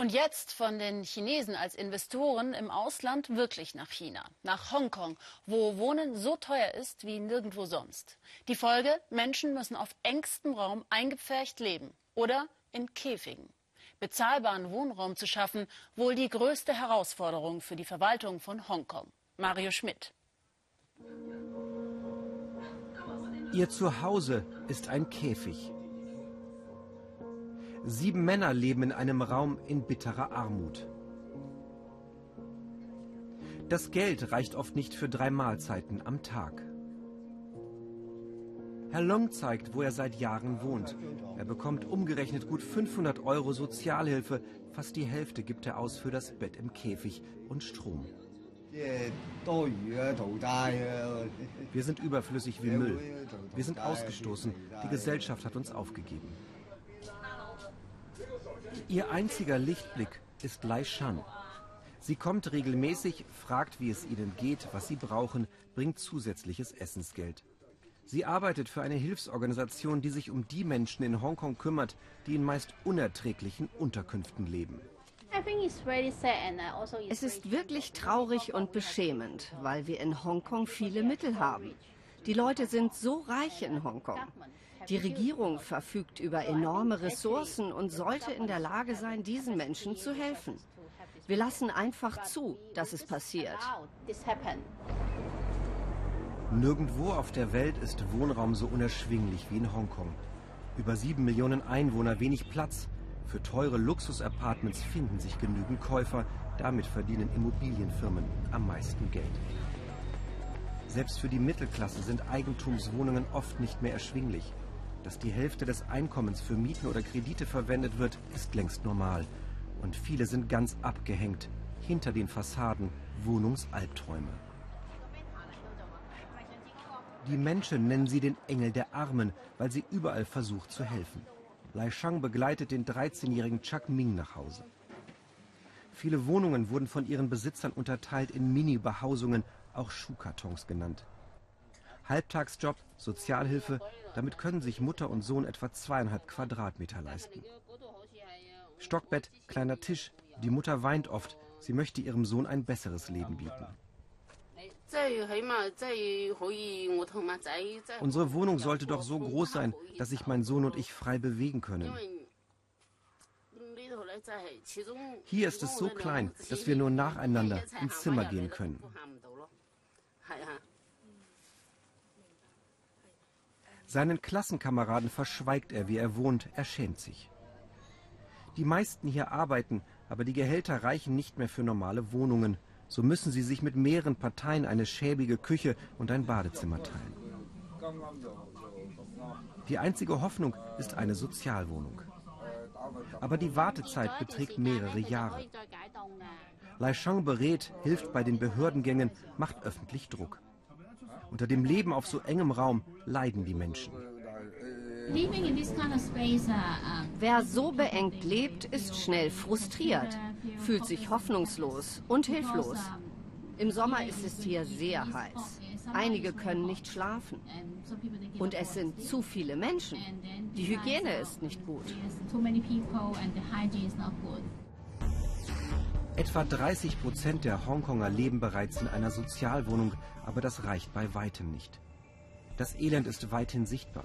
Und jetzt von den Chinesen als Investoren im Ausland wirklich nach China, nach Hongkong, wo Wohnen so teuer ist wie nirgendwo sonst. Die Folge, Menschen müssen auf engstem Raum eingepfercht leben oder in Käfigen. Bezahlbaren Wohnraum zu schaffen, wohl die größte Herausforderung für die Verwaltung von Hongkong. Mario Schmidt. Ihr Zuhause ist ein Käfig. Sieben Männer leben in einem Raum in bitterer Armut. Das Geld reicht oft nicht für drei Mahlzeiten am Tag. Herr Long zeigt, wo er seit Jahren wohnt. Er bekommt umgerechnet gut 500 Euro Sozialhilfe. Fast die Hälfte gibt er aus für das Bett im Käfig und Strom. Wir sind überflüssig wie Müll. Wir sind ausgestoßen. Die Gesellschaft hat uns aufgegeben. Ihr einziger Lichtblick ist Lai Shan. Sie kommt regelmäßig, fragt, wie es ihnen geht, was sie brauchen, bringt zusätzliches Essensgeld. Sie arbeitet für eine Hilfsorganisation, die sich um die Menschen in Hongkong kümmert, die in meist unerträglichen Unterkünften leben. Also es ist wirklich traurig und beschämend, weil wir in Hongkong viele Mittel haben. Die Leute sind so reich in Hongkong. Die Regierung verfügt über enorme Ressourcen und sollte in der Lage sein, diesen Menschen zu helfen. Wir lassen einfach zu, dass es passiert. Nirgendwo auf der Welt ist Wohnraum so unerschwinglich wie in Hongkong. Über sieben Millionen Einwohner, wenig Platz. Für teure Luxusapartments finden sich genügend Käufer. Damit verdienen Immobilienfirmen am meisten Geld. Selbst für die Mittelklasse sind Eigentumswohnungen oft nicht mehr erschwinglich. Dass die Hälfte des Einkommens für Mieten oder Kredite verwendet wird, ist längst normal. Und viele sind ganz abgehängt. Hinter den Fassaden Wohnungsalbträume. Die Menschen nennen sie den Engel der Armen, weil sie überall versucht zu helfen. Lai Shang begleitet den 13-jährigen Chuck Ming nach Hause. Viele Wohnungen wurden von ihren Besitzern unterteilt in Mini-Behausungen, auch Schuhkartons genannt. Halbtagsjob, Sozialhilfe, damit können sich Mutter und Sohn etwa zweieinhalb Quadratmeter leisten. Stockbett, kleiner Tisch, die Mutter weint oft, sie möchte ihrem Sohn ein besseres Leben bieten. Unsere Wohnung sollte doch so groß sein, dass sich mein Sohn und ich frei bewegen können. Hier ist es so klein, dass wir nur nacheinander ins Zimmer gehen können. Seinen Klassenkameraden verschweigt er, wie er wohnt, er schämt sich. Die meisten hier arbeiten, aber die Gehälter reichen nicht mehr für normale Wohnungen. So müssen sie sich mit mehreren Parteien eine schäbige Küche und ein Badezimmer teilen. Die einzige Hoffnung ist eine Sozialwohnung. Aber die Wartezeit beträgt mehrere Jahre. Lai Shang berät, hilft bei den Behördengängen, macht öffentlich Druck. Unter dem Leben auf so engem Raum leiden die Menschen. Wer so beengt lebt, ist schnell frustriert, fühlt sich hoffnungslos und hilflos. Im Sommer ist es hier sehr heiß. Einige können nicht schlafen. Und es sind zu viele Menschen. Die Hygiene ist nicht gut. Etwa 30 Prozent der Hongkonger leben bereits in einer Sozialwohnung, aber das reicht bei weitem nicht. Das Elend ist weithin sichtbar.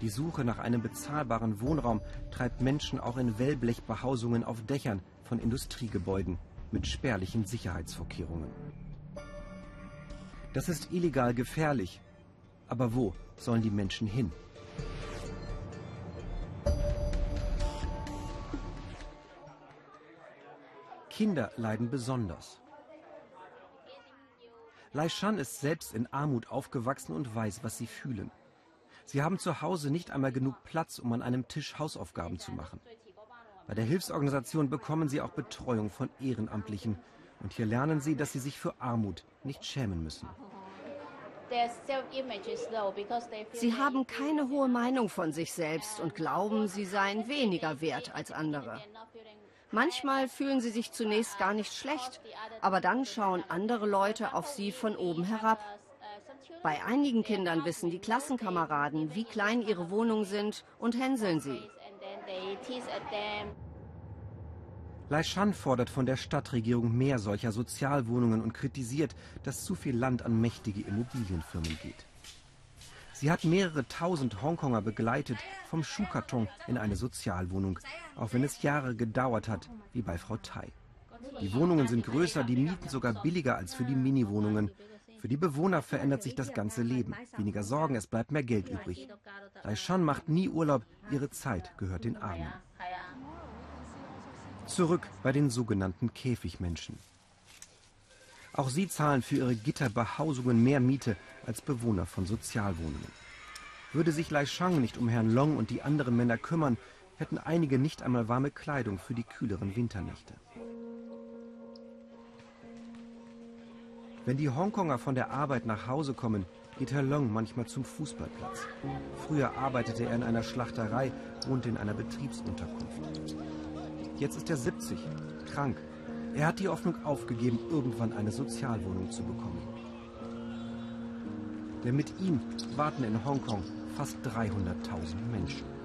Die Suche nach einem bezahlbaren Wohnraum treibt Menschen auch in Wellblechbehausungen auf Dächern von Industriegebäuden mit spärlichen Sicherheitsvorkehrungen. Das ist illegal gefährlich. Aber wo sollen die Menschen hin? Kinder leiden besonders. Lai Shan ist selbst in Armut aufgewachsen und weiß, was sie fühlen. Sie haben zu Hause nicht einmal genug Platz, um an einem Tisch Hausaufgaben zu machen. Bei der Hilfsorganisation bekommen sie auch Betreuung von Ehrenamtlichen. Und hier lernen sie, dass sie sich für Armut nicht schämen müssen. Sie haben keine hohe Meinung von sich selbst und glauben, sie seien weniger wert als andere. Manchmal fühlen sie sich zunächst gar nicht schlecht, aber dann schauen andere Leute auf sie von oben herab. Bei einigen Kindern wissen die Klassenkameraden, wie klein ihre Wohnungen sind und hänseln sie. Lai Shan fordert von der Stadtregierung mehr solcher Sozialwohnungen und kritisiert, dass zu viel Land an mächtige Immobilienfirmen geht. Sie hat mehrere tausend Hongkonger begleitet, vom Schuhkarton in eine Sozialwohnung, auch wenn es Jahre gedauert hat, wie bei Frau Tai. Die Wohnungen sind größer, die Mieten sogar billiger als für die Mini-Wohnungen. Für die Bewohner verändert sich das ganze Leben. Weniger Sorgen, es bleibt mehr Geld übrig. Daishan macht nie Urlaub, ihre Zeit gehört den Armen. Zurück bei den sogenannten Käfigmenschen. Auch sie zahlen für ihre Gitterbehausungen mehr Miete als Bewohner von Sozialwohnungen. Würde sich Lai Shang nicht um Herrn Long und die anderen Männer kümmern, hätten einige nicht einmal warme Kleidung für die kühleren Winternächte. Wenn die Hongkonger von der Arbeit nach Hause kommen, geht Herr Long manchmal zum Fußballplatz. Früher arbeitete er in einer Schlachterei, wohnte in einer Betriebsunterkunft. Jetzt ist er 70, krank. Er hat die Hoffnung aufgegeben, irgendwann eine Sozialwohnung zu bekommen. Denn mit ihm warten in Hongkong fast 300.000 Menschen.